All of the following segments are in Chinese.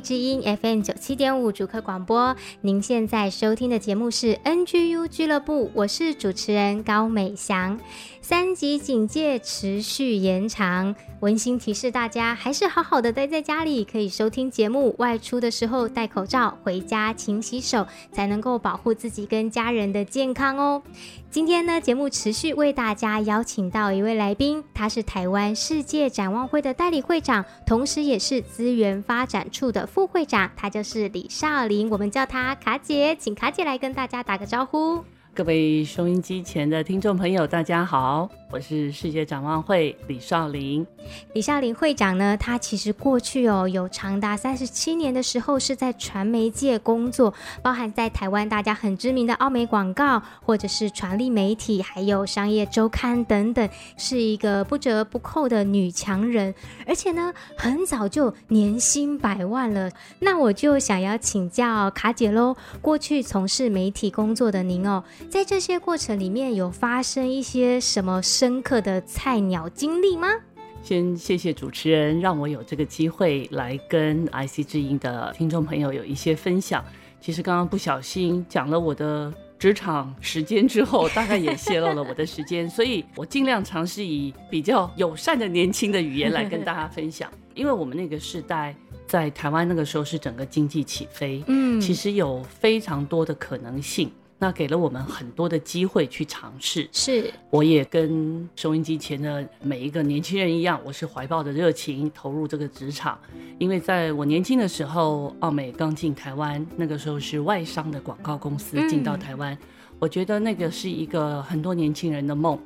知音 FM 九七点五主客广播，您现在收听的节目是 NGU 俱乐部，我是主持人高美祥。三级警戒持续延长，温馨提示大家，还是好好的待在家里，可以收听节目。外出的时候戴口罩，回家勤洗手，才能够保护自己跟家人的健康哦。今天呢，节目持续为大家邀请到一位来宾，他是台湾世界展望会的代理会长，同时也是资源发展处的副会长，他就是李少林，我们叫他卡姐，请卡姐来跟大家打个招呼。各位收音机前的听众朋友，大家好，我是世界展望会李少林。李少林会长呢，他其实过去哦有长达三十七年的时候是在传媒界工作，包含在台湾大家很知名的奥美广告，或者是传力媒体，还有商业周刊等等，是一个不折不扣的女强人，而且呢，很早就年薪百万了。那我就想要请教卡姐喽，过去从事媒体工作的您哦。在这些过程里面有发生一些什么深刻的菜鸟经历吗？先谢谢主持人，让我有这个机会来跟 IC 之音的听众朋友有一些分享。其实刚刚不小心讲了我的职场时间之后，大概也泄露了我的时间，所以我尽量尝试以比较友善的年轻的语言来跟大家分享。因为我们那个时代在台湾那个时候是整个经济起飞，嗯，其实有非常多的可能性。那给了我们很多的机会去尝试，是，我也跟收音机前的每一个年轻人一样，我是怀抱着热情投入这个职场。因为在我年轻的时候，奥美刚进台湾，那个时候是外商的广告公司进到台湾，嗯，我觉得那个是一个很多年轻人的梦，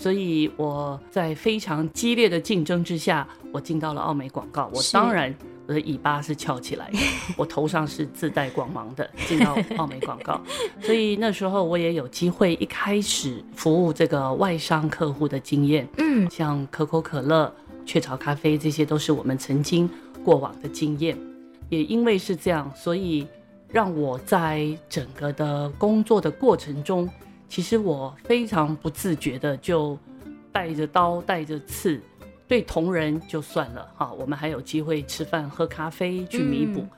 所以我在非常激烈的竞争之下，我进到了奥美广告，我当然。我的尾巴是翘起来的，我头上是自带光芒的，进到奥美广告，所以那时候我也有机会一开始服务这个外商客户的经验，嗯，像可口可乐、雀巢咖啡，这些都是我们曾经过往的经验。也因为是这样，所以让我在整个的工作的过程中，其实我非常不自觉的就带着刀带着刺。对同仁就算了哈，我们还有机会吃饭喝咖啡去弥补。嗯。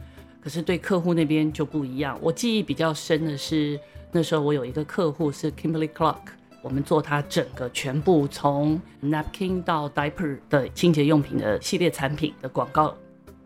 可是对客户那边就不一样。我记忆比较深的是，那时候我有一个客户是 Kimberly Clark，我们做他整个全部从 napkin 到 diaper 的清洁用品的系列产品的广告。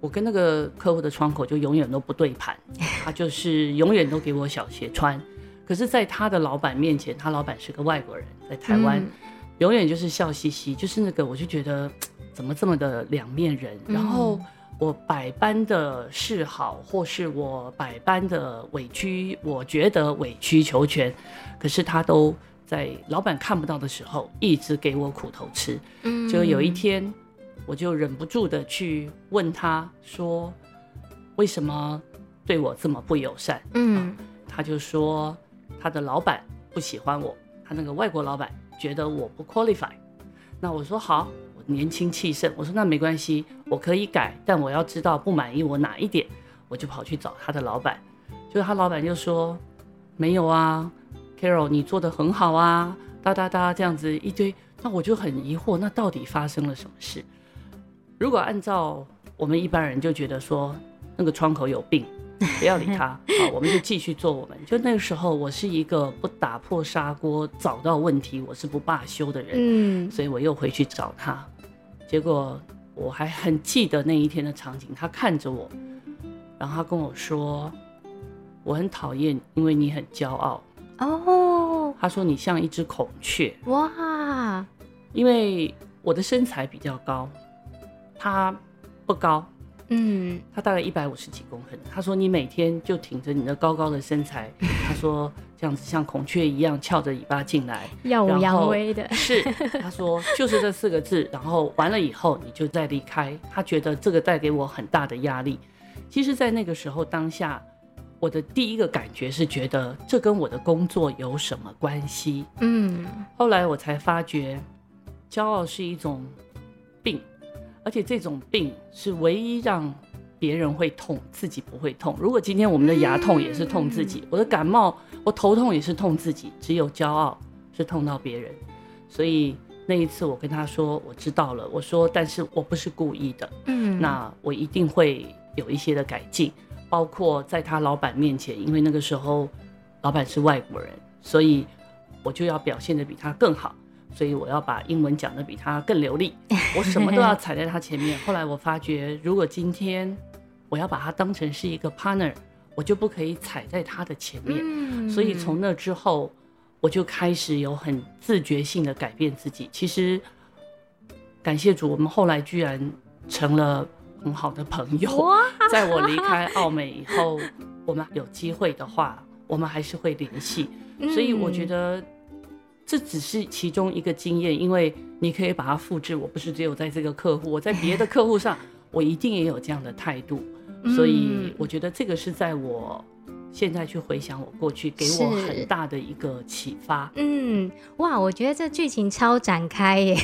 我跟那个客户的窗口就永远都不对盘，他就是永远都给我小鞋穿。可是，在他的老板面前，他老板是个外国人，在台湾。嗯永远就是笑嘻嘻，就是那个，我就觉得 怎么这么的两面人。然后我百般的示好，或是我百般的委屈，我觉得委曲求全，可是他都在老板看不到的时候，一直给我苦头吃。嗯，就有一天，我就忍不住的去问他说：“为什么对我这么不友善？”嗯，他就说他的老板不喜欢我，他那个外国老板。觉得我不 qualify，那我说好，我年轻气盛，我说那没关系，我可以改，但我要知道不满意我哪一点，我就跑去找他的老板，就他老板就说没有啊，Carol 你做的很好啊，哒哒哒这样子一堆，那我就很疑惑，那到底发生了什么事？如果按照我们一般人就觉得说那个窗口有病。不要理他，好，我们就继续做我们。就那个时候，我是一个不打破砂锅找到问题，我是不罢休的人。嗯，所以我又回去找他，结果我还很记得那一天的场景。他看着我，然后他跟我说：“我很讨厌，因为你很骄傲。”哦，他说你像一只孔雀。哇，因为我的身材比较高，他不高。嗯，他大概一百五十几公分。他说你每天就挺着你的高高的身材，他说这样子像孔雀一样翘着尾巴进来，耀武扬威的。是，他说就是这四个字，然后完了以后你就再离开。他觉得这个带给我很大的压力。其实，在那个时候当下，我的第一个感觉是觉得这跟我的工作有什么关系？嗯，后来我才发觉，骄傲是一种病。而且这种病是唯一让别人会痛，自己不会痛。如果今天我们的牙痛也是痛自己，我的感冒，我头痛也是痛自己，只有骄傲是痛到别人。所以那一次我跟他说，我知道了。我说，但是我不是故意的。嗯，那我一定会有一些的改进，包括在他老板面前，因为那个时候老板是外国人，所以我就要表现的比他更好。所以我要把英文讲得比他更流利，我什么都要踩在他前面。后来我发觉，如果今天我要把他当成是一个 partner，我就不可以踩在他的前面。所以从那之后，我就开始有很自觉性的改变自己。其实感谢主，我们后来居然成了很好的朋友。在我离开澳美以后，我们有机会的话，我们还是会联系。所以我觉得。这只是其中一个经验，因为你可以把它复制。我不是只有在这个客户，我在别的客户上，我一定也有这样的态度。所以我觉得这个是在我现在去回想我过去，给我很大的一个启发。嗯，哇，我觉得这剧情超展开耶！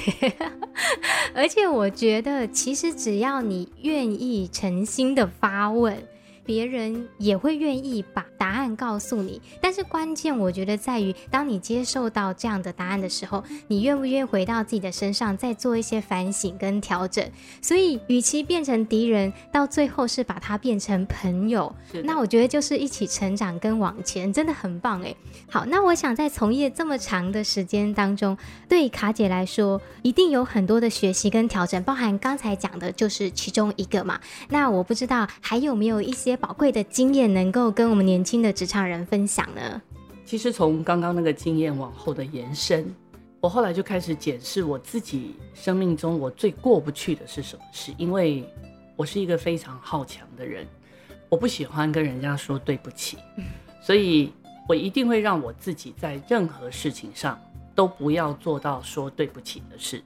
而且我觉得，其实只要你愿意诚心的发问。别人也会愿意把答案告诉你，但是关键我觉得在于，当你接受到这样的答案的时候，你愿不愿意回到自己的身上，再做一些反省跟调整？所以，与其变成敌人，到最后是把它变成朋友，那我觉得就是一起成长跟往前，真的很棒诶。好，那我想在从业这么长的时间当中，对卡姐来说，一定有很多的学习跟调整，包含刚才讲的就是其中一个嘛。那我不知道还有没有一些。宝贵的经验能够跟我们年轻的职场人分享呢？其实从刚刚那个经验往后的延伸，我后来就开始检视我自己生命中我最过不去的是什么事。因为我是一个非常好强的人，我不喜欢跟人家说对不起，所以我一定会让我自己在任何事情上都不要做到说对不起的事。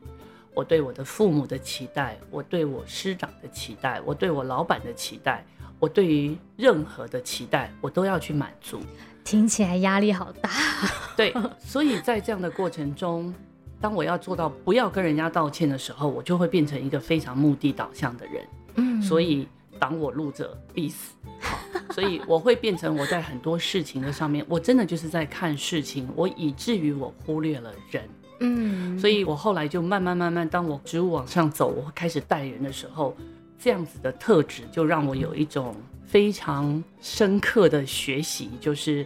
我对我的父母的期待，我对我师长的期待，我对我老板的期待。我对于任何的期待，我都要去满足。听起来压力好大。对，所以在这样的过程中，当我要做到不要跟人家道歉的时候，我就会变成一个非常目的导向的人。嗯，所以挡我路者必死。好，所以我会变成我在很多事情的上面，我真的就是在看事情，我以至于我忽略了人。嗯，所以我后来就慢慢慢慢，当我职务往上走，我会开始带人的时候。这样子的特质就让我有一种非常深刻的学习，就是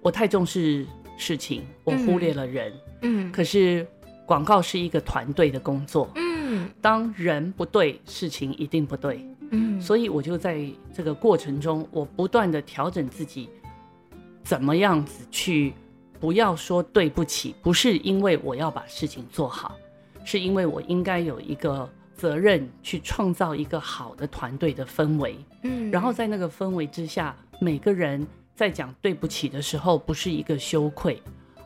我太重视事情，我忽略了人。嗯，可是广告是一个团队的工作。嗯，当人不对，事情一定不对。嗯，所以我就在这个过程中，我不断的调整自己，怎么样子去不要说对不起，不是因为我要把事情做好，是因为我应该有一个。责任去创造一个好的团队的氛围，嗯，然后在那个氛围之下，每个人在讲对不起的时候，不是一个羞愧，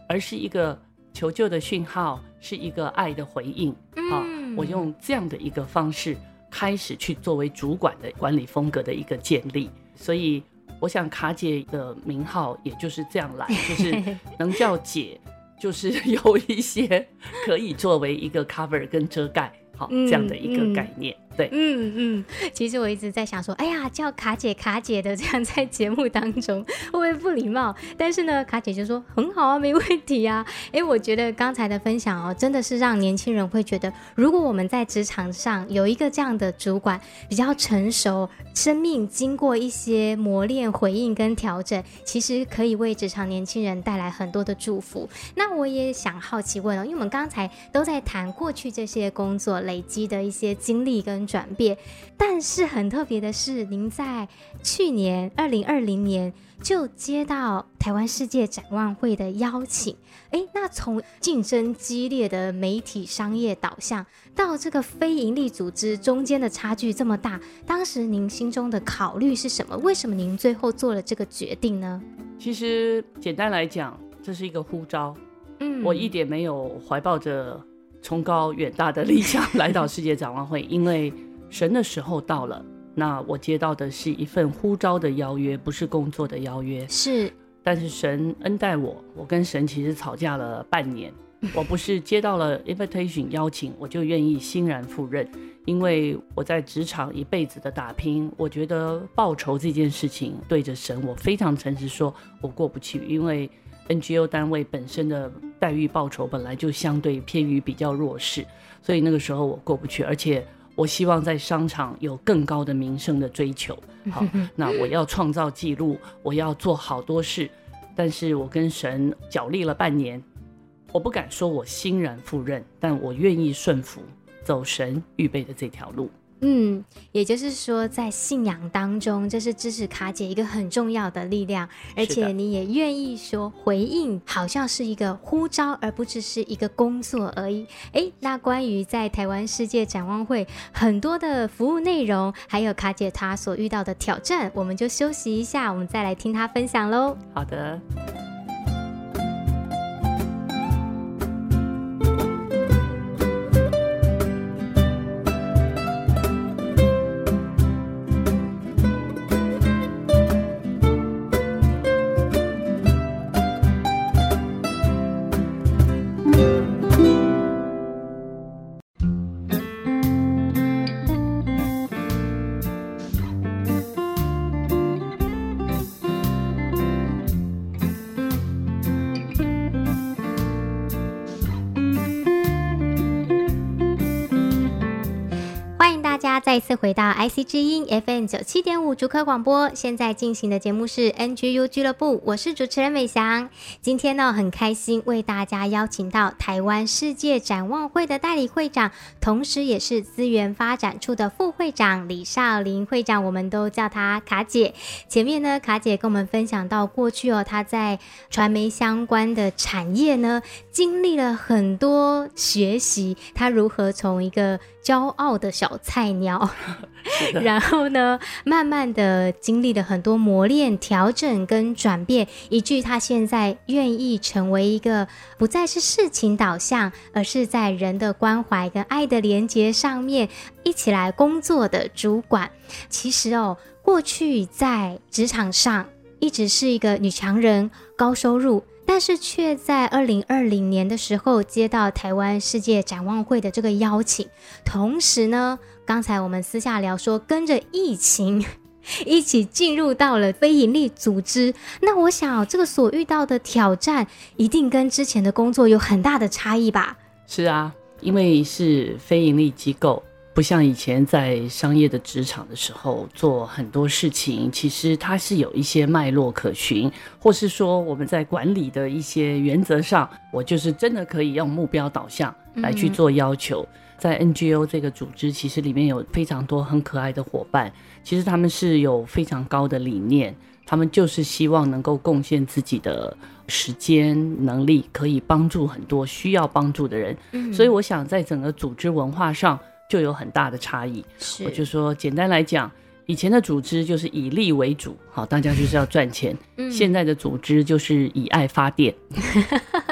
而是一个求救的讯号，是一个爱的回应。啊，我用这样的一个方式开始去作为主管的管理风格的一个建立。所以，我想卡姐的名号也就是这样来，就是能叫姐，就是有一些可以作为一个 cover 跟遮盖。好，这样的一个概念。嗯嗯对，嗯嗯，其实我一直在想说，哎呀，叫卡姐卡姐的这样在节目当中会不会不礼貌？但是呢，卡姐就说很好啊，没问题啊。哎，我觉得刚才的分享哦，真的是让年轻人会觉得，如果我们在职场上有一个这样的主管，比较成熟，生命经过一些磨练、回应跟调整，其实可以为职场年轻人带来很多的祝福。那我也想好奇问哦，因为我们刚才都在谈过去这些工作累积的一些经历跟。跟转变。但是很特别的是，您在去年二零二零年就接到台湾世界展望会的邀请。诶，那从竞争激烈的媒体商业导向到这个非营利组织中间的差距这么大，当时您心中的考虑是什么？为什么您最后做了这个决定呢？其实简单来讲，这是一个呼召。嗯，我一点没有怀抱着崇高远大的理想来到世界展望会，因为神的时候到了。那我接到的是一份呼召的邀约，不是工作的邀约。是，但是神恩待我，我跟神其实吵架了半年。我不是接到了 invitation 邀请，我就愿意欣然赴任，因为我在职场一辈子的打拼，我觉得报酬这件事情对着神，我非常诚实说，我过不去，因为。NGO 单位本身的待遇报酬本来就相对偏于比较弱势，所以那个时候我过不去，而且我希望在商场有更高的名声的追求。好，那我要创造记录，我要做好多事，但是我跟神角力了半年，我不敢说我欣然赴任，但我愿意顺服，走神预备的这条路。嗯，也就是说，在信仰当中，这是支持卡姐一个很重要的力量，而且你也愿意说回应，好像是一个呼召，而不只是一个工作而已。诶，那关于在台湾世界展望会很多的服务内容，还有卡姐她所遇到的挑战，我们就休息一下，我们再来听她分享喽。好的。再次回到 IC 之音 FM 九七点五竹科广播，现在进行的节目是 NGU 俱乐部，我是主持人美翔。今天呢，很开心为大家邀请到台湾世界展望会的代理会长，同时也是资源发展处的副会长李少林会长，我们都叫她卡姐。前面呢，卡姐跟我们分享到过去哦，她在传媒相关的产业呢，经历了很多学习，他如何从一个骄傲的小菜鸟 然后呢，慢慢的经历了很多磨练、调整跟转变，以至于他现在愿意成为一个不再是事情导向，而是在人的关怀跟爱的连接上面一起来工作的主管。其实哦，过去在职场上一直是一个女强人，高收入。但是却在二零二零年的时候接到台湾世界展望会的这个邀请，同时呢，刚才我们私下聊说，跟着疫情 一起进入到了非营利组织。那我想，这个所遇到的挑战，一定跟之前的工作有很大的差异吧？是啊，因为是非营利机构。不像以前在商业的职场的时候做很多事情，其实它是有一些脉络可循，或是说我们在管理的一些原则上，我就是真的可以用目标导向来去做要求。嗯、在 NGO 这个组织，其实里面有非常多很可爱的伙伴，其实他们是有非常高的理念，他们就是希望能够贡献自己的时间能力，可以帮助很多需要帮助的人。嗯、所以我想在整个组织文化上。就有很大的差异。是，我就说，简单来讲，以前的组织就是以利为主，好，大家就是要赚钱。嗯，现在的组织就是以爱发电。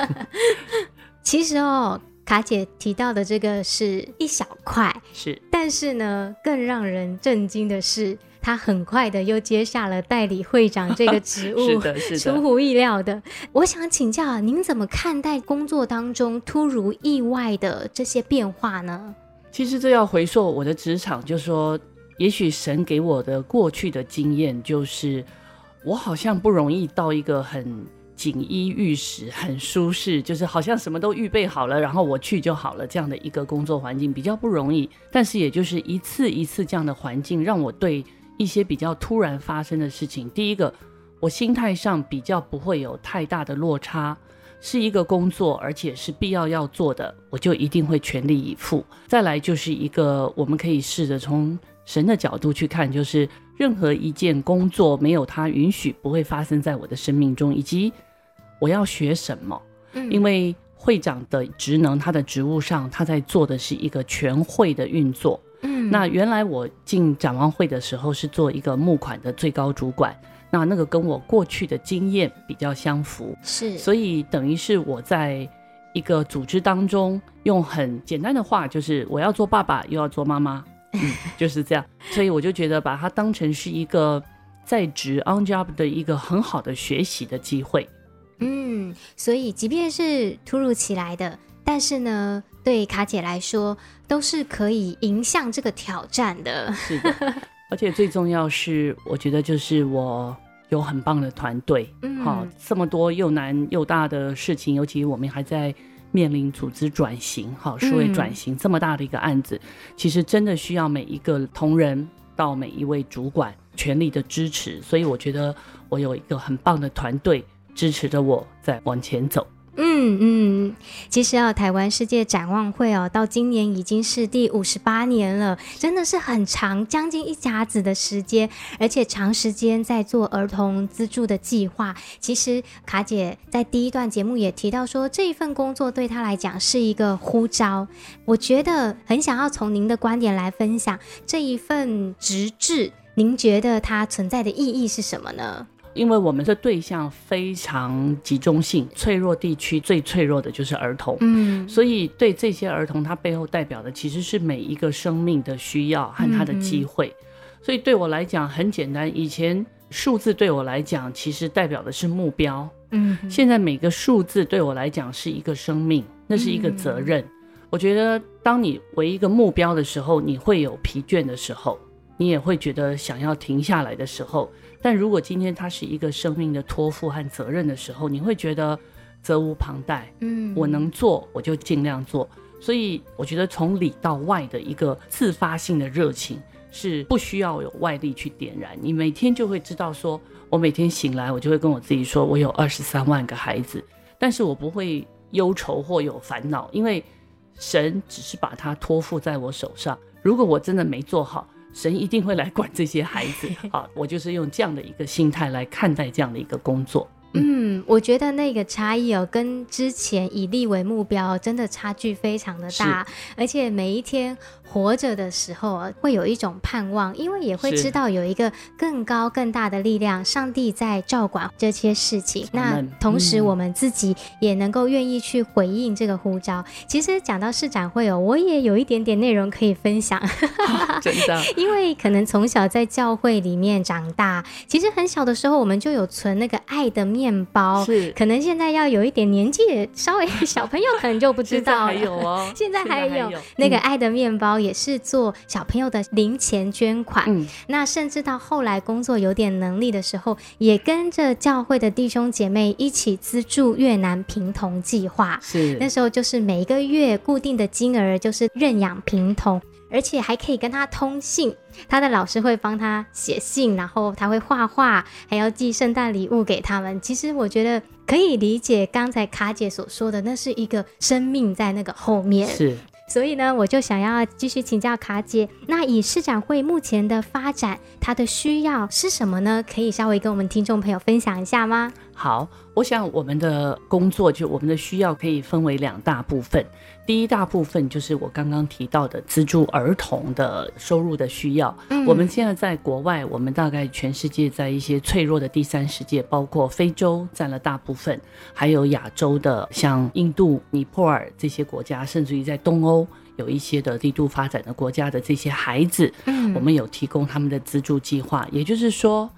其实哦，卡姐提到的这个是一小块，是，但是呢，更让人震惊的是，他很快的又接下了代理会长这个职务，是的，是的，出乎意料的。我想请教，您怎么看待工作当中突如意外的这些变化呢？其实这要回溯我的职场，就说，也许神给我的过去的经验，就是我好像不容易到一个很锦衣玉食、很舒适，就是好像什么都预备好了，然后我去就好了这样的一个工作环境比较不容易。但是也就是一次一次这样的环境，让我对一些比较突然发生的事情，第一个，我心态上比较不会有太大的落差。是一个工作，而且是必要要做的，我就一定会全力以赴。再来就是一个，我们可以试着从神的角度去看，就是任何一件工作没有他允许，不会发生在我的生命中，以及我要学什么。嗯，因为会长的职能，他的职务上，他在做的是一个全会的运作。嗯，那原来我进展望会的时候是做一个募款的最高主管。那那个跟我过去的经验比较相符，是，所以等于是我在一个组织当中，用很简单的话，就是我要做爸爸，又要做妈妈，嗯，就是这样。所以我就觉得把它当成是一个在职 on job 的一个很好的学习的机会。嗯，所以即便是突如其来的，但是呢，对卡姐来说，都是可以迎向这个挑战的。是的。而且最重要是，我觉得就是我有很棒的团队，嗯，好，这么多又难又大的事情，尤其我们还在面临组织转型，好，数位转型这么大的一个案子，其实真的需要每一个同仁到每一位主管全力的支持，所以我觉得我有一个很棒的团队支持着我在往前走。嗯嗯，其实啊，台湾世界展望会哦，到今年已经是第五十八年了，真的是很长，将近一甲子的时间，而且长时间在做儿童资助的计划。其实卡姐在第一段节目也提到说，这一份工作对她来讲是一个呼召。我觉得很想要从您的观点来分享这一份职志，您觉得它存在的意义是什么呢？因为我们的对象非常集中性，脆弱地区最脆弱的就是儿童，嗯，所以对这些儿童，他背后代表的其实是每一个生命的需要和他的机会。嗯、所以对我来讲很简单，以前数字对我来讲其实代表的是目标，嗯，现在每个数字对我来讲是一个生命，那是一个责任。嗯、我觉得当你为一个目标的时候，你会有疲倦的时候，你也会觉得想要停下来的时候。但如果今天它是一个生命的托付和责任的时候，你会觉得责无旁贷。嗯，我能做我就尽量做。所以我觉得从里到外的一个自发性的热情是不需要有外力去点燃。你每天就会知道说，我每天醒来，我就会跟我自己说，我有二十三万个孩子，但是我不会忧愁或有烦恼，因为神只是把它托付在我手上。如果我真的没做好，神一定会来管这些孩子，好，我就是用这样的一个心态来看待这样的一个工作。嗯，我觉得那个差异哦，跟之前以利为目标，真的差距非常的大，而且每一天。活着的时候会有一种盼望，因为也会知道有一个更高更大的力量，上帝在照管这些事情。那同时，我们自己也能够愿意去回应这个呼召。其实讲到市展会哦，我也有一点点内容可以分享。真的，因为可能从小在教会里面长大，其实很小的时候我们就有存那个爱的面包。是，可能现在要有一点年纪，稍微小朋友可能就不知道了。现在还有哦，现在还有那个爱的面包。也是做小朋友的零钱捐款，嗯，那甚至到后来工作有点能力的时候，也跟着教会的弟兄姐妹一起资助越南贫童计划。是那时候就是每一个月固定的金额，就是认养贫童，而且还可以跟他通信，他的老师会帮他写信，然后他会画画，还要寄圣诞礼物给他们。其实我觉得可以理解刚才卡姐所说的，那是一个生命在那个后面。是。所以呢，我就想要继续请教卡姐，那以市展会目前的发展，它的需要是什么呢？可以稍微跟我们听众朋友分享一下吗？好，我想我们的工作就我们的需要可以分为两大部分。第一大部分就是我刚刚提到的资助儿童的收入的需要。嗯，我们现在在国外，我们大概全世界在一些脆弱的第三世界，包括非洲占了大部分，还有亚洲的像印度、尼泊尔这些国家，甚至于在东欧有一些的低度发展的国家的这些孩子，嗯，我们有提供他们的资助计划，也就是说。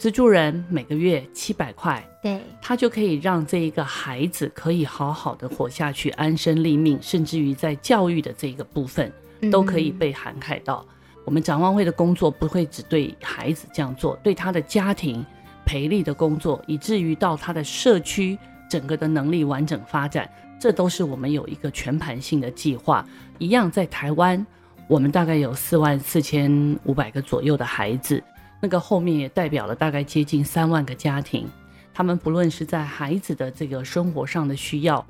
资助人每个月七百块，对，他就可以让这一个孩子可以好好的活下去，安身立命，甚至于在教育的这个部分都可以被涵盖到。嗯、我们展望会的工作不会只对孩子这样做，对他的家庭培力的工作，以至于到他的社区整个的能力完整发展，这都是我们有一个全盘性的计划。一样在台湾，我们大概有四万四千五百个左右的孩子。那个后面也代表了大概接近三万个家庭，他们不论是在孩子的这个生活上的需要，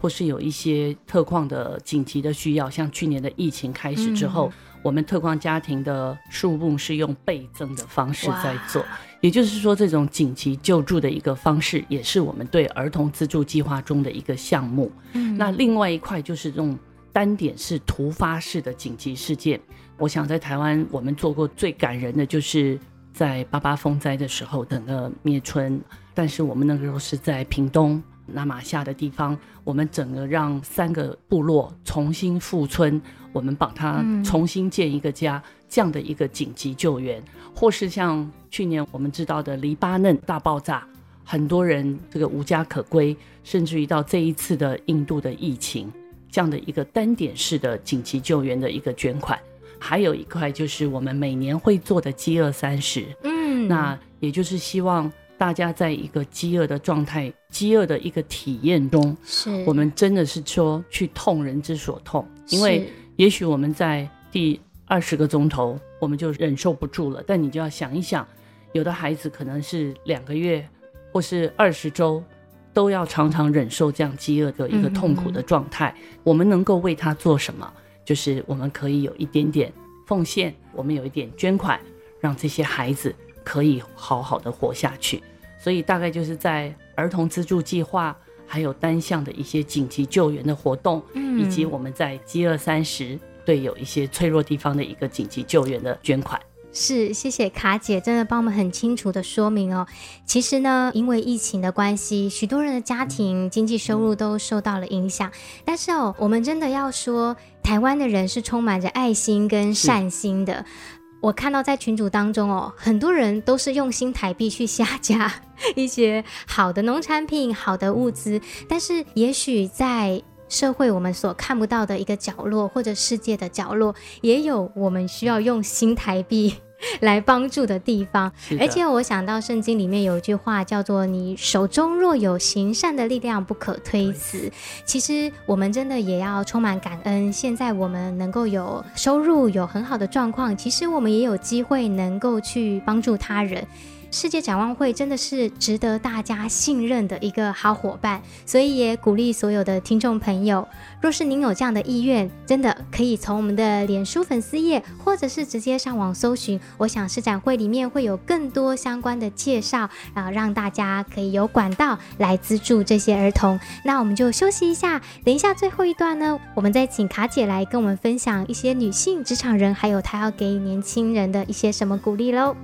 或是有一些特况的紧急的需要，像去年的疫情开始之后，嗯、我们特况家庭的数目是用倍增的方式在做，也就是说，这种紧急救助的一个方式，也是我们对儿童资助计划中的一个项目。嗯、那另外一块就是这种单点式、突发式的紧急事件。我想在台湾，我们做过最感人的就是在八八风灾的时候，整个灭村，但是我们那个时候是在屏东。拉玛夏的地方，我们整个让三个部落重新复村，我们帮他重新建一个家，嗯、这样的一个紧急救援，或是像去年我们知道的黎巴嫩大爆炸，很多人这个无家可归，甚至于到这一次的印度的疫情，这样的一个单点式的紧急救援的一个捐款，还有一块就是我们每年会做的饥饿三十，嗯，那也就是希望。大家在一个饥饿的状态、饥饿的一个体验中，是我们真的是说去痛人之所痛，因为也许我们在第二十个钟头我们就忍受不住了，但你就要想一想，有的孩子可能是两个月或是二十周都要常常忍受这样饥饿的一个痛苦的状态，我们能够为他做什么？就是我们可以有一点点奉献，我们有一点捐款，让这些孩子。可以好好的活下去，所以大概就是在儿童资助计划，还有单项的一些紧急救援的活动，嗯，以及我们在饥饿三十对有一些脆弱地方的一个紧急救援的捐款。是，谢谢卡姐，真的帮我们很清楚的说明哦。其实呢，因为疫情的关系，许多人的家庭经济收入都受到了影响。但是哦，我们真的要说，台湾的人是充满着爱心跟善心的。我看到在群组当中哦，很多人都是用新台币去下架一些好的农产品、好的物资，但是也许在社会我们所看不到的一个角落，或者世界的角落，也有我们需要用新台币。来帮助的地方，而且我想到圣经里面有一句话叫做“你手中若有行善的力量，不可推辞”。其实我们真的也要充满感恩。现在我们能够有收入，有很好的状况，其实我们也有机会能够去帮助他人。世界展望会真的是值得大家信任的一个好伙伴，所以也鼓励所有的听众朋友，若是您有这样的意愿，真的可以从我们的脸书粉丝页，或者是直接上网搜寻。我想世展会里面会有更多相关的介绍，然后让大家可以有管道来资助这些儿童。那我们就休息一下，等一下最后一段呢，我们再请卡姐来跟我们分享一些女性职场人，还有她要给年轻人的一些什么鼓励喽。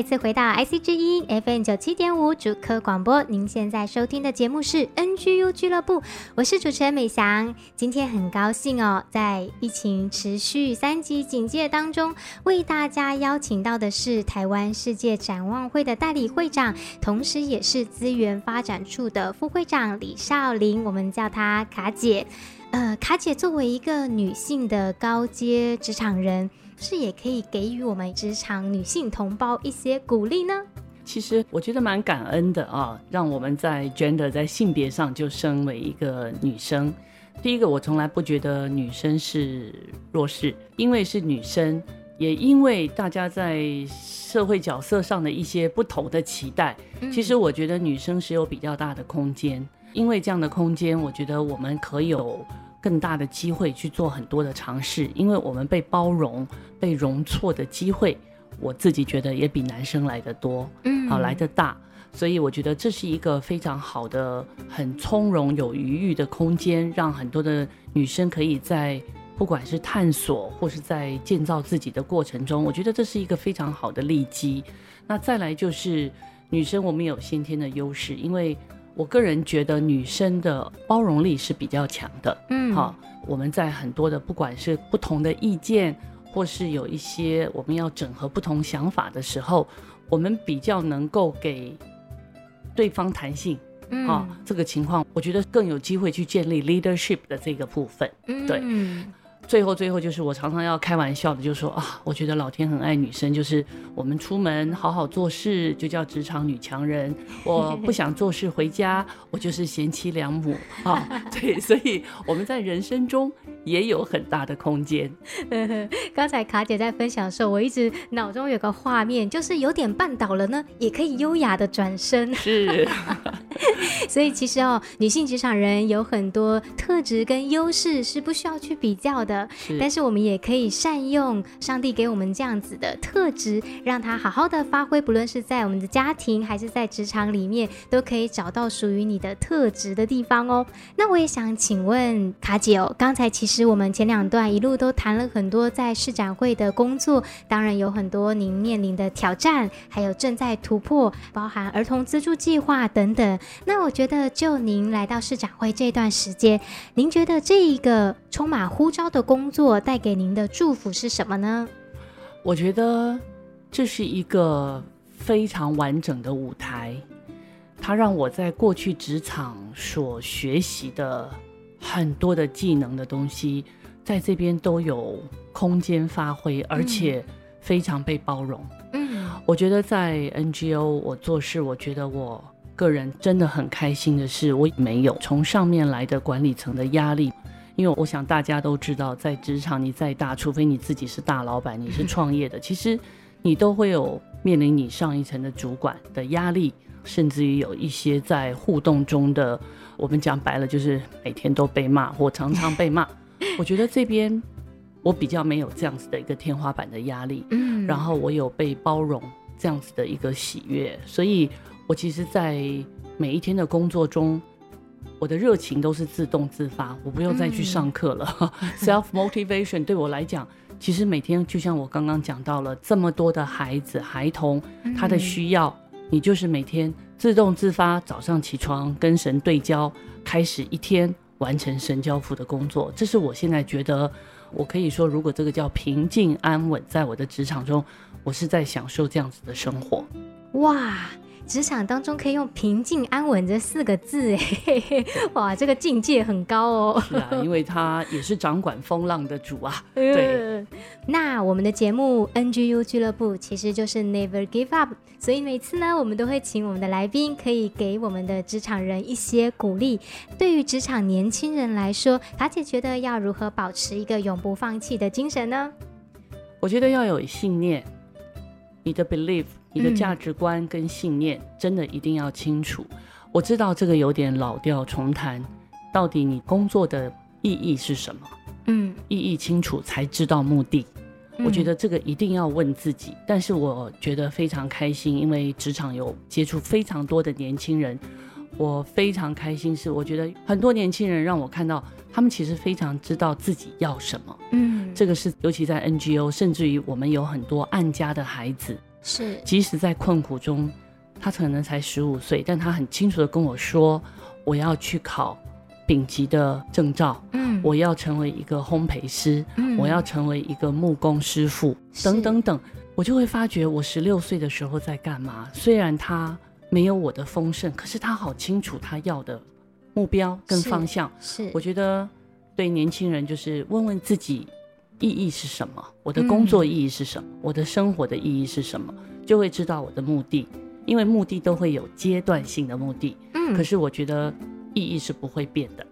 再次回到 IC 之音 FM 九七点五主科广播，您现在收听的节目是 NGU 俱乐部，我是主持人美翔。今天很高兴哦，在疫情持续三级警戒当中，为大家邀请到的是台湾世界展望会的代理会长，同时也是资源发展处的副会长李少玲，我们叫她卡姐。呃，卡姐作为一个女性的高阶职场人。是也可以给予我们职场女性同胞一些鼓励呢？其实我觉得蛮感恩的啊，让我们在 gender 在性别上就身为一个女生。第一个，我从来不觉得女生是弱势，因为是女生，也因为大家在社会角色上的一些不同的期待。其实我觉得女生是有比较大的空间，因为这样的空间，我觉得我们可有。更大的机会去做很多的尝试，因为我们被包容、被容错的机会，我自己觉得也比男生来得多，嗯，好来得大，所以我觉得这是一个非常好的、很从容、有余裕的空间，让很多的女生可以在不管是探索或是在建造自己的过程中，我觉得这是一个非常好的利基。那再来就是女生，我们有先天的优势，因为。我个人觉得女生的包容力是比较强的，嗯，好，我们在很多的不管是不同的意见，或是有一些我们要整合不同想法的时候，我们比较能够给对方弹性。嗯、啊，这个情况，我觉得更有机会去建立 leadership 的这个部分。嗯，对。最后，最后就是我常常要开玩笑的，就是说啊，我觉得老天很爱女生，就是我们出门好好做事，就叫职场女强人；我 不想做事回家，我就是贤妻良母啊。对，所以我们在人生中也有很大的空间。刚才卡姐在分享的时候，我一直脑中有个画面，就是有点绊倒了呢，也可以优雅的转身。是，所以其实哦，女性职场人有很多特质跟优势是不需要去比较的。是，但是我们也可以善用上帝给我们这样子的特质，让他好好的发挥。不论是在我们的家庭，还是在职场里面，都可以找到属于你的特质的地方哦。那我也想请问卡姐哦，刚才其实其实我们前两段一路都谈了很多在市展会的工作，当然有很多您面临的挑战，还有正在突破，包含儿童资助计划等等。那我觉得，就您来到市展会这段时间，您觉得这一个充满呼召的工作带给您的祝福是什么呢？我觉得这是一个非常完整的舞台，它让我在过去职场所学习的很多的技能的东西，在这边都有空间发挥，而且非常被包容。嗯，我觉得在 NGO 我做事，我觉得我个人真的很开心的是，我没有从上面来的管理层的压力。因为我想大家都知道，在职场你再大，除非你自己是大老板，你是创业的，其实你都会有面临你上一层的主管的压力，甚至于有一些在互动中的，我们讲白了就是每天都被骂或常常被骂。我觉得这边我比较没有这样子的一个天花板的压力，嗯，然后我有被包容这样子的一个喜悦，所以我其实，在每一天的工作中。我的热情都是自动自发，我不用再去上课了。嗯、Self motivation 对我来讲，其实每天就像我刚刚讲到了，这么多的孩子、孩童，他的需要，你就是每天自动自发，早上起床跟神对焦，开始一天完成神交付的工作。这是我现在觉得，我可以说，如果这个叫平静安稳，在我的职场中，我是在享受这样子的生活。哇！职场当中可以用平静安稳这四个字，哎，哇，这个境界很高哦。是啊，因为他也是掌管风浪的主啊。对。那我们的节目 NGU 俱乐部其实就是 Never Give Up，所以每次呢，我们都会请我们的来宾可以给我们的职场人一些鼓励。对于职场年轻人来说，卡姐觉得要如何保持一个永不放弃的精神呢？我觉得要有信念，你的 belief。你的价值观跟信念真的一定要清楚。嗯。我知道这个有点老调重弹，到底你工作的意义是什么？嗯，意义清楚才知道目的。我觉得这个一定要问自己。但是我觉得非常开心，因为职场有接触非常多的年轻人，我非常开心。是我觉得很多年轻人让我看到，他们其实非常知道自己要什么。嗯，这个是尤其在 NGO，甚至于我们有很多案家的孩子。是，即使在困苦中，他可能才十五岁，但他很清楚的跟我说：“我要去考丙级的证照，嗯，我要成为一个烘焙师，嗯，我要成为一个木工师傅，等等等。”我就会发觉，我十六岁的时候在干嘛？虽然他没有我的丰盛，可是他好清楚他要的目标跟方向。是，是我觉得对年轻人就是问问自己。意义是什么？我的工作意义是什么？嗯，我的生活的意义是什么？就会知道我的目的，因为目的都会有阶段性的目的。嗯，可是我觉得意义是不会变的。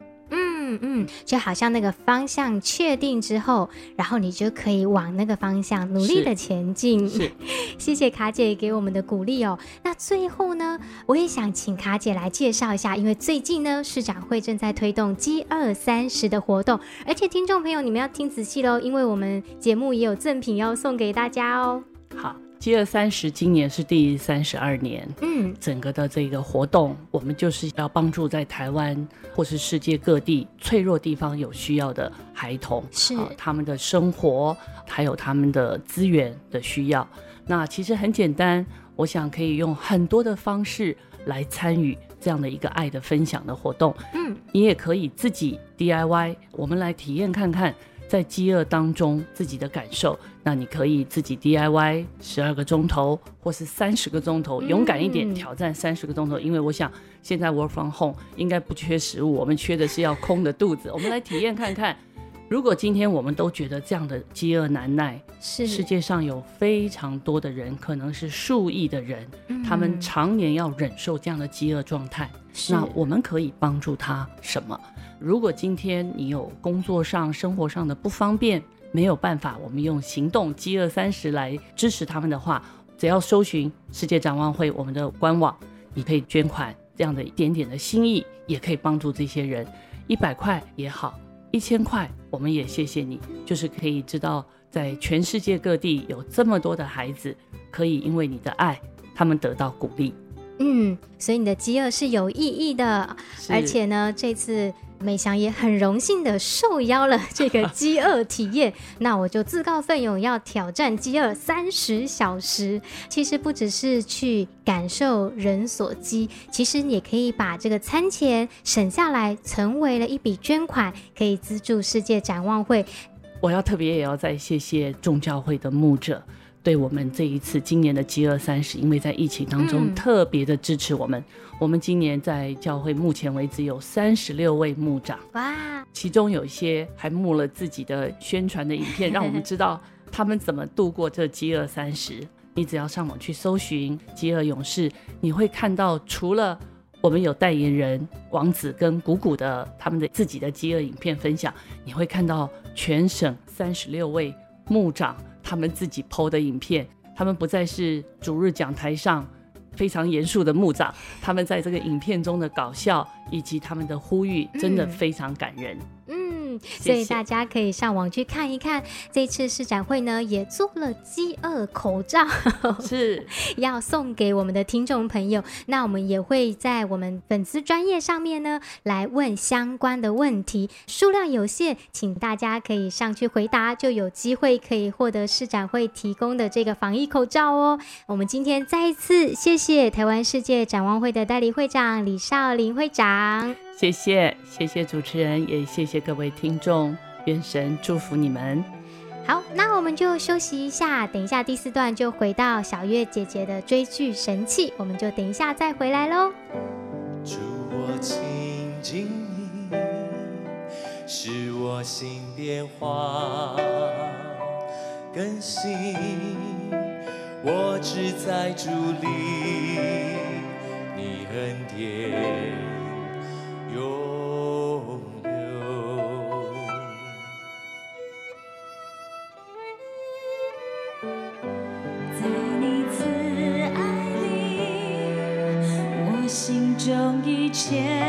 嗯嗯，就好像那个方向确定之后，然后你就可以往那个方向努力的前进。是，谢谢卡姐给我们的鼓励哦。那最后呢，我也想请卡姐来介绍一下，因为最近呢，市长会正在推动 G 二三十的活动，而且听众朋友你们要听仔细喽，因为我们节目也有赠品要送给大家哦。好。G 二三十，今年是第三十二年。嗯，整个的这个活动，我们就是要帮助在台湾或是世界各地脆弱地方有需要的孩童，是、啊、他们的生活，还有他们的资源的需要。那其实很简单，我想可以用很多的方式来参与这样的一个爱的分享的活动。嗯，你也可以自己 DIY，我们来体验看看。在饥饿当中自己的感受，那你可以自己 DIY 十二个钟头，或是三十个钟头，勇敢一点挑战三十个钟头。因为我想现在 Work from Home 应该不缺食物，我们缺的是要空的肚子。我们来体验看看，如果今天我们都觉得这样的饥饿难耐，是世界上有非常多的人，可能是数亿的人，他们常年要忍受这样的饥饿状态，那我们可以帮助他什么？如果今天你有工作上、生活上的不方便，没有办法，我们用行动饥饿三十来支持他们的话，只要搜寻世界展望会我们的官网，你可以捐款，这样的一点点的心意也可以帮助这些人，一百块也好，一千块，我们也谢谢你，就是可以知道在全世界各地有这么多的孩子，可以因为你的爱，他们得到鼓励。嗯，所以你的饥饿是有意义的，而且呢，这次。美翔也很荣幸的受邀了 这个饥饿体验，那我就自告奋勇要挑战饥饿三十小时。其实不只是去感受人所饥，其实你也可以把这个餐钱省下来，成为了一笔捐款，可以资助世界展望会。我要特别也要再谢谢众教会的牧者。对我们这一次今年的饥饿三十，因为在疫情当中特别的支持我们。嗯、我们今年在教会目前为止有三十六位牧长，哇，其中有一些还募了自己的宣传的影片，让我们知道他们怎么度过这饥饿三十。你只要上网去搜寻“饥饿勇士”，你会看到除了我们有代言人王子跟谷谷的他们的自己的饥饿影片分享，你会看到全省三十六位牧长。他们自己 PO 的影片，他们不再是主日讲台上非常严肃的牧长，他们在这个影片中的搞笑以及他们的呼吁，真的非常感人。嗯所以大家可以上网去看一看，这次市展会呢也做了饥饿口罩，是要送给我们的听众朋友。那我们也会在我们粉丝专业上面呢来问相关的问题，数量有限，请大家可以上去回答，就有机会可以获得市展会提供的这个防疫口罩哦。我们今天再一次谢谢台湾世界展望会的代理会长李少林会长。谢谢，谢谢主持人，也谢谢各位听众，愿神祝福你们。好，那我们就休息一下，等一下第四段就回到小月姐姐的追剧神器，我们就等一下再回来喽。主我亲近你，使我心变化更新，我只在主里，你恩典。永留，在你慈爱里，我心中一切。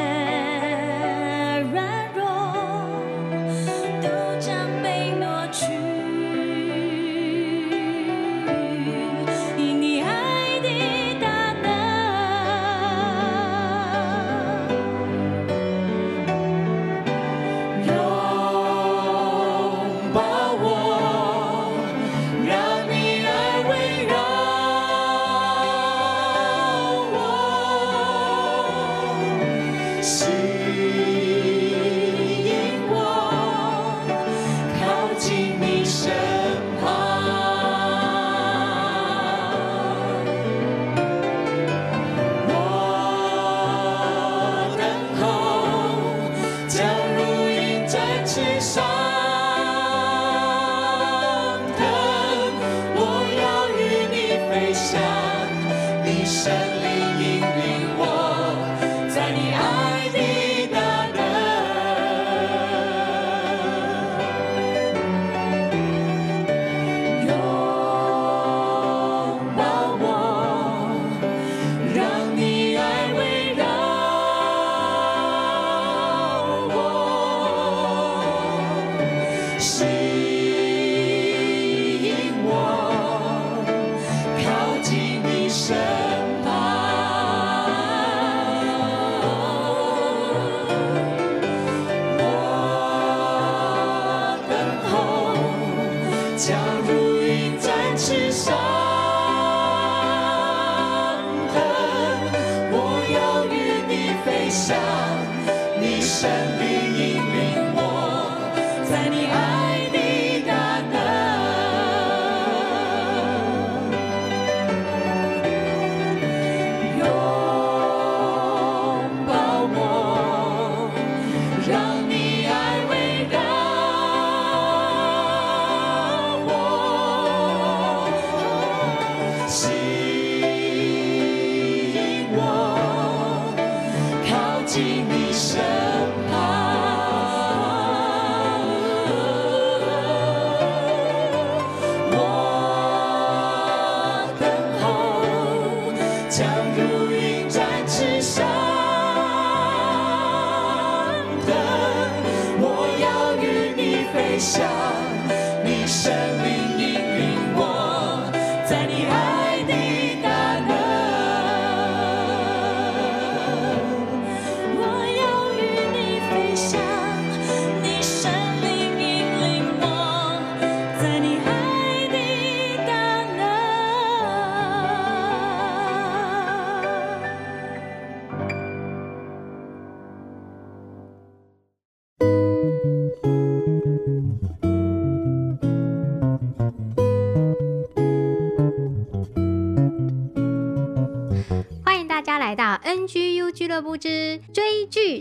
你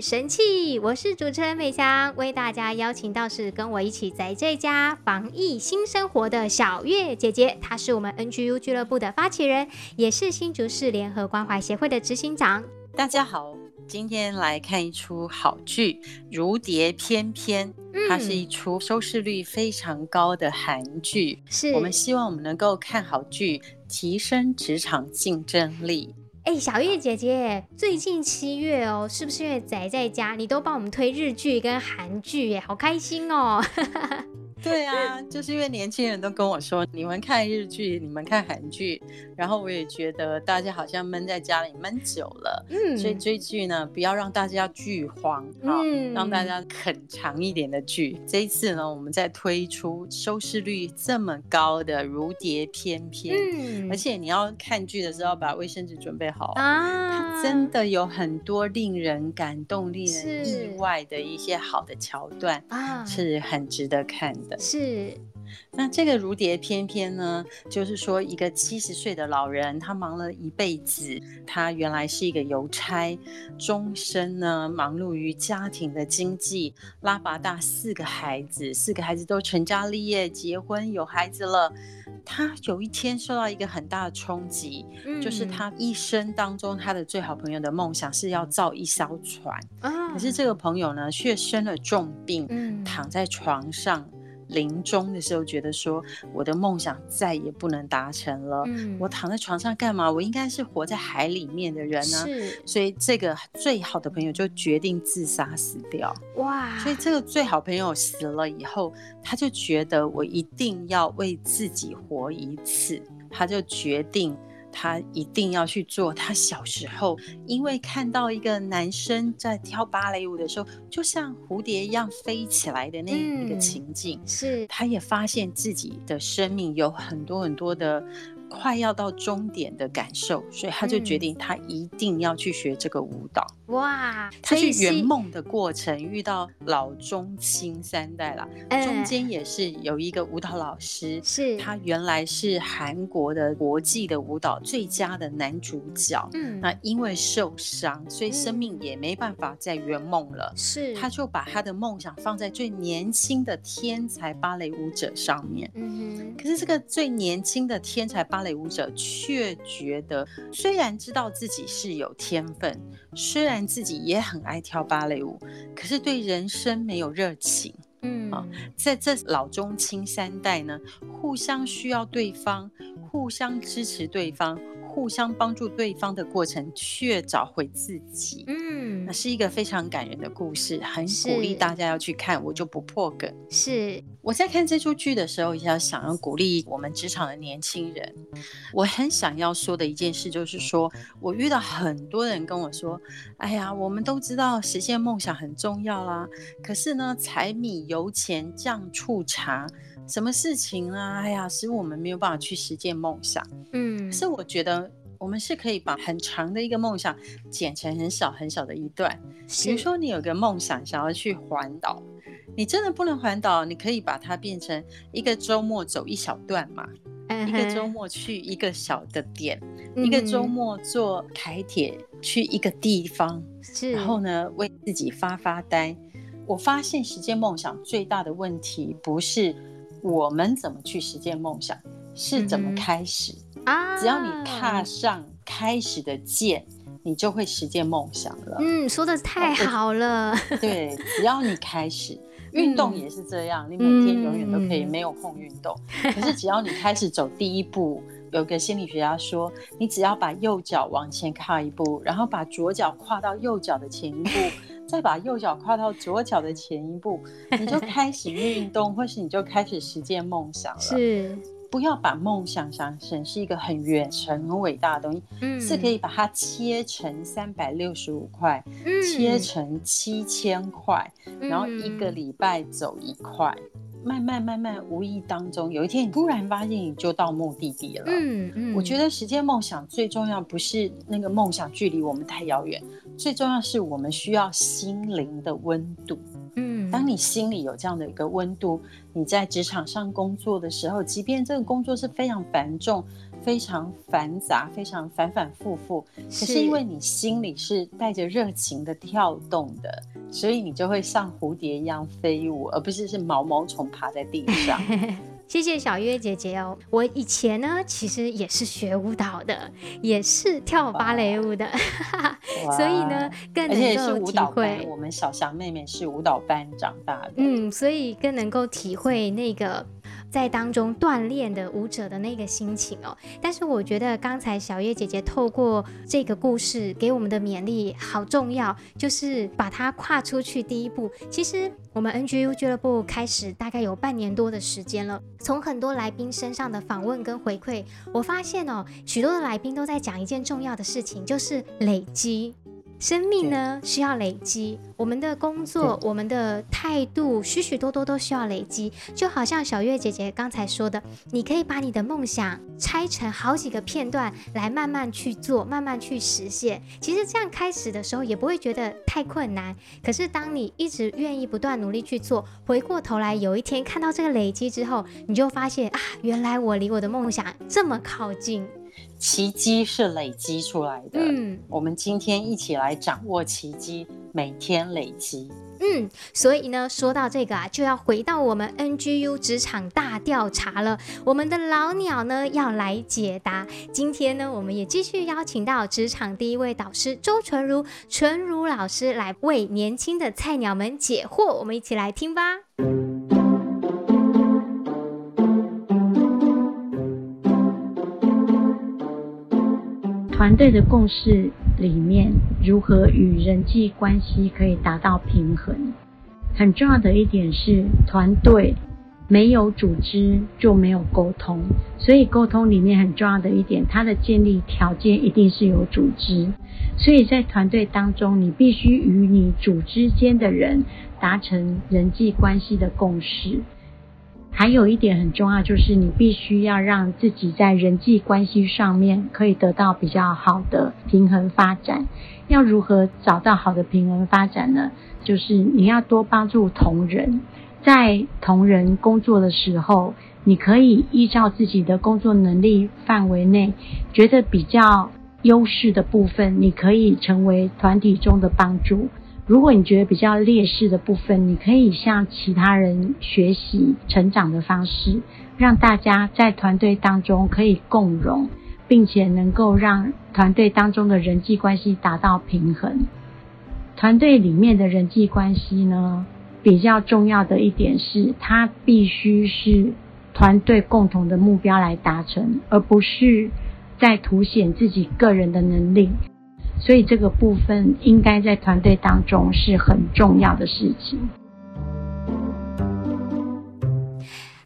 神器，我是主持人美翔，为大家邀请到是跟我一起在这家防疫新生活的小月姐姐，她是我们 NGU 俱乐部的发起人，也是新竹市联合关怀协会的执行长。大家好，今天来看一出好剧《如蝶翩翩》，它是一出收视率非常高的韩剧。是我们希望我们能够看好剧，提升职场竞争力。哎、小月姐姐，最近七月哦，是不是因为宅在家，你都帮我们推日剧跟韩剧？耶，好开心哦！对啊，就是因为年轻人都跟我说，你们看日剧，你们看韩剧，然后我也觉得大家好像闷在家里闷久了，嗯，所以追剧呢，不要让大家剧荒啊，嗯，让大家啃长一点的剧。这一次呢，我们再推出收视率这么高的《如蝶翩翩》，嗯，而且你要看剧的时候把卫生纸准备好啊，它真的有很多令人感动、令人意外的一些好的桥段啊，是很值得看的。是，那这个如蝶翩翩呢，就是说一个七十岁的老人，他忙了一辈子，他原来是一个邮差，终身呢忙碌于家庭的经济，拉拔大四个孩子，四个孩子都成家立业，结婚有孩子了。他有一天受到一个很大的冲击，嗯，就是他一生当中他的最好朋友的梦想是要造一艘船，啊，可是这个朋友呢却生了重病，嗯，躺在床上。临终的时候，觉得说我的梦想再也不能达成了。嗯，我躺在床上干嘛？我应该是活在海里面的人呢。是，所以这个最好的朋友就决定自杀死掉。哇！所以这个最好朋友死了以后，他就觉得我一定要为自己活一次，他就决定。他一定要去做。他小时候，因为看到一个男生在跳芭蕾舞的时候，就像蝴蝶一样飞起来的那一个情景，嗯、是。他也发现自己的生命有很多很多的。快要到终点的感受，所以他就决定他一定要去学这个舞蹈。哇！他去圆梦的过程遇到老中青三代了，中间也是有一个舞蹈老师，是他原来是韩国的国际的舞蹈最佳的男主角。嗯，那因为受伤，所以生命也没办法再圆梦了。是，他就把他的梦想放在最年轻的天才芭蕾舞者上面。嗯哼，可是这个最年轻的天才芭芭蕾舞者却觉得，虽然知道自己是有天分，虽然自己也很爱跳芭蕾舞，可是对人生没有热情。嗯啊，在这老中青三代呢，互相需要对方，互相支持对方。互相帮助对方的过程，却找回自己。嗯，那是一个非常感人的故事，很鼓励大家要去看。我就不破梗。是我在看这出剧的时候，也要想要鼓励我们职场的年轻人。我很想要说的一件事，就是说我遇到很多人跟我说：“哎呀，我们都知道实现梦想很重要啦，可是呢，柴米油钱酱醋茶。”什么事情啊？哎呀，使我们没有办法去实践梦想。嗯，可是我觉得我们是可以把很长的一个梦想剪成很小很小的一段。比如说，你有个梦想想要去环岛，你真的不能环岛，你可以把它变成一个周末走一小段嘛。Uh. 一个周末去一个小的点，uh. 一个周末坐台铁去一个地方，是，然后呢，为自己发发呆。我发现实践梦想最大的问题不是。我们怎么去实现梦想？是怎么开始啊？嗯、只要你踏上开始的键，你就会实现梦想了。嗯，说的太好了。对，只要你开始，运动也是这样，嗯、你每天永远都可以没有空运动。嗯、可是只要你开始走第一步，有个心理学家说，你只要把右脚往前跨一步，然后把左脚跨到右脚的前一步。再把右脚跨到左脚的前一步，你就开始运动，或是你就开始实践梦想了。是，不要把梦想想成是一个很远程、很伟大的东西，嗯，是可以把它切成三百六十五块，切成七千块，然后一个礼拜走一块。慢慢慢慢，无意当中，有一天你突然发现你就到目的地了。嗯嗯，我觉得实现梦想最重要不是那个梦想距离我们太遥远，最重要是我们需要心灵的温度。嗯，当当你心里有这样的一个温度，你在职场上工作的时候，即便这个工作是非常繁重、非常繁杂、非常反反复复，可是因为你心里是带着热情的跳动的，所以你就会像蝴蝶一样飞舞，而不是是毛毛虫爬在地上。谢谢小月姐姐哦，我以前呢其实也是学舞蹈的，也是跳芭蕾舞的，所以呢更能够体会。我们小翔妹妹是舞蹈班长大的，嗯，所以更能够体会那个。在当中锻炼的舞者的那个心情哦，但是我觉得刚才小月姐姐透过这个故事给我们的勉励好重要，就是把它跨出去第一步。其实我们 NGU 俱乐部开始大概有半年多的时间了，从很多来宾身上的访问跟回馈，我发现哦，许多的来宾都在讲一件重要的事情，就是累积。生命呢需要累积，我们的工作、我们的态度，许许多多都需要累积。就好像小月姐姐刚才说的，你可以把你的梦想拆成好几个片段来慢慢去做，慢慢去实现。其实这样开始的时候也不会觉得太困难。可是当你一直愿意不断努力去做，回过头来有一天看到这个累积之后，你就发现啊，原来我离我的梦想这么靠近。奇迹是累积出来的。嗯，我们今天一起来掌握奇迹，每天累积。嗯，所以呢，说到这个啊，就要回到我们 NGU 职场大调查了。我们的老鸟呢要来解答。今天呢，我们也继续邀请到职场第一位导师周纯如，纯如老师来为年轻的菜鸟们解惑。我们一起来听吧。团队的共识里面，如何与人际关系可以达到平衡？很重要的一点是，团队没有组织就没有沟通，所以沟通里面很重要的一点，它的建立条件一定是有组织。所以在团队当中，你必须与你组织间的人达成人际关系的共识。还有一点很重要，就是你必须要让自己在人际关系上面可以得到比较好的平衡发展。要如何找到好的平衡发展呢？就是你要多帮助同仁，在同仁工作的时候，你可以依照自己的工作能力范围内，觉得比较优势的部分，你可以成为团体中的帮助。如果你觉得比较劣势的部分，你可以向其他人学习成长的方式，让大家在团队当中可以共荣，并且能够让团队当中的人际关系达到平衡。团队里面的人际关系呢，比较重要的一点是，它必须是团队共同的目标来达成，而不是在凸显自己个人的能力。所以这个部分应该在团队当中是很重要的事情。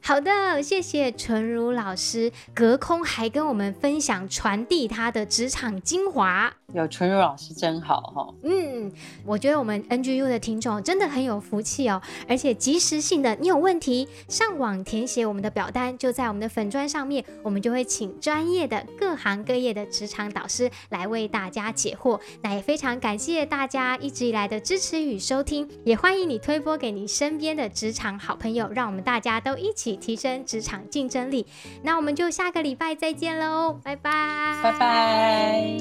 好的，谢谢纯如老师，隔空还跟我们分享传递他的职场精华。有纯如老师真好哈。嗯，我觉得我们 NGU 的听众真的很有福气哦，而且及时性的，你有问题上网填写我们的表单，就在我们的粉砖上面，我们就会请专业的各行各业的职场导师来为大家解惑。那也非常感谢大家一直以来的支持与收听，也欢迎你推播给你身边的职场好朋友，让我们大家都一提升职场竞争力。那我们就下个礼拜再见喽，拜拜，拜拜。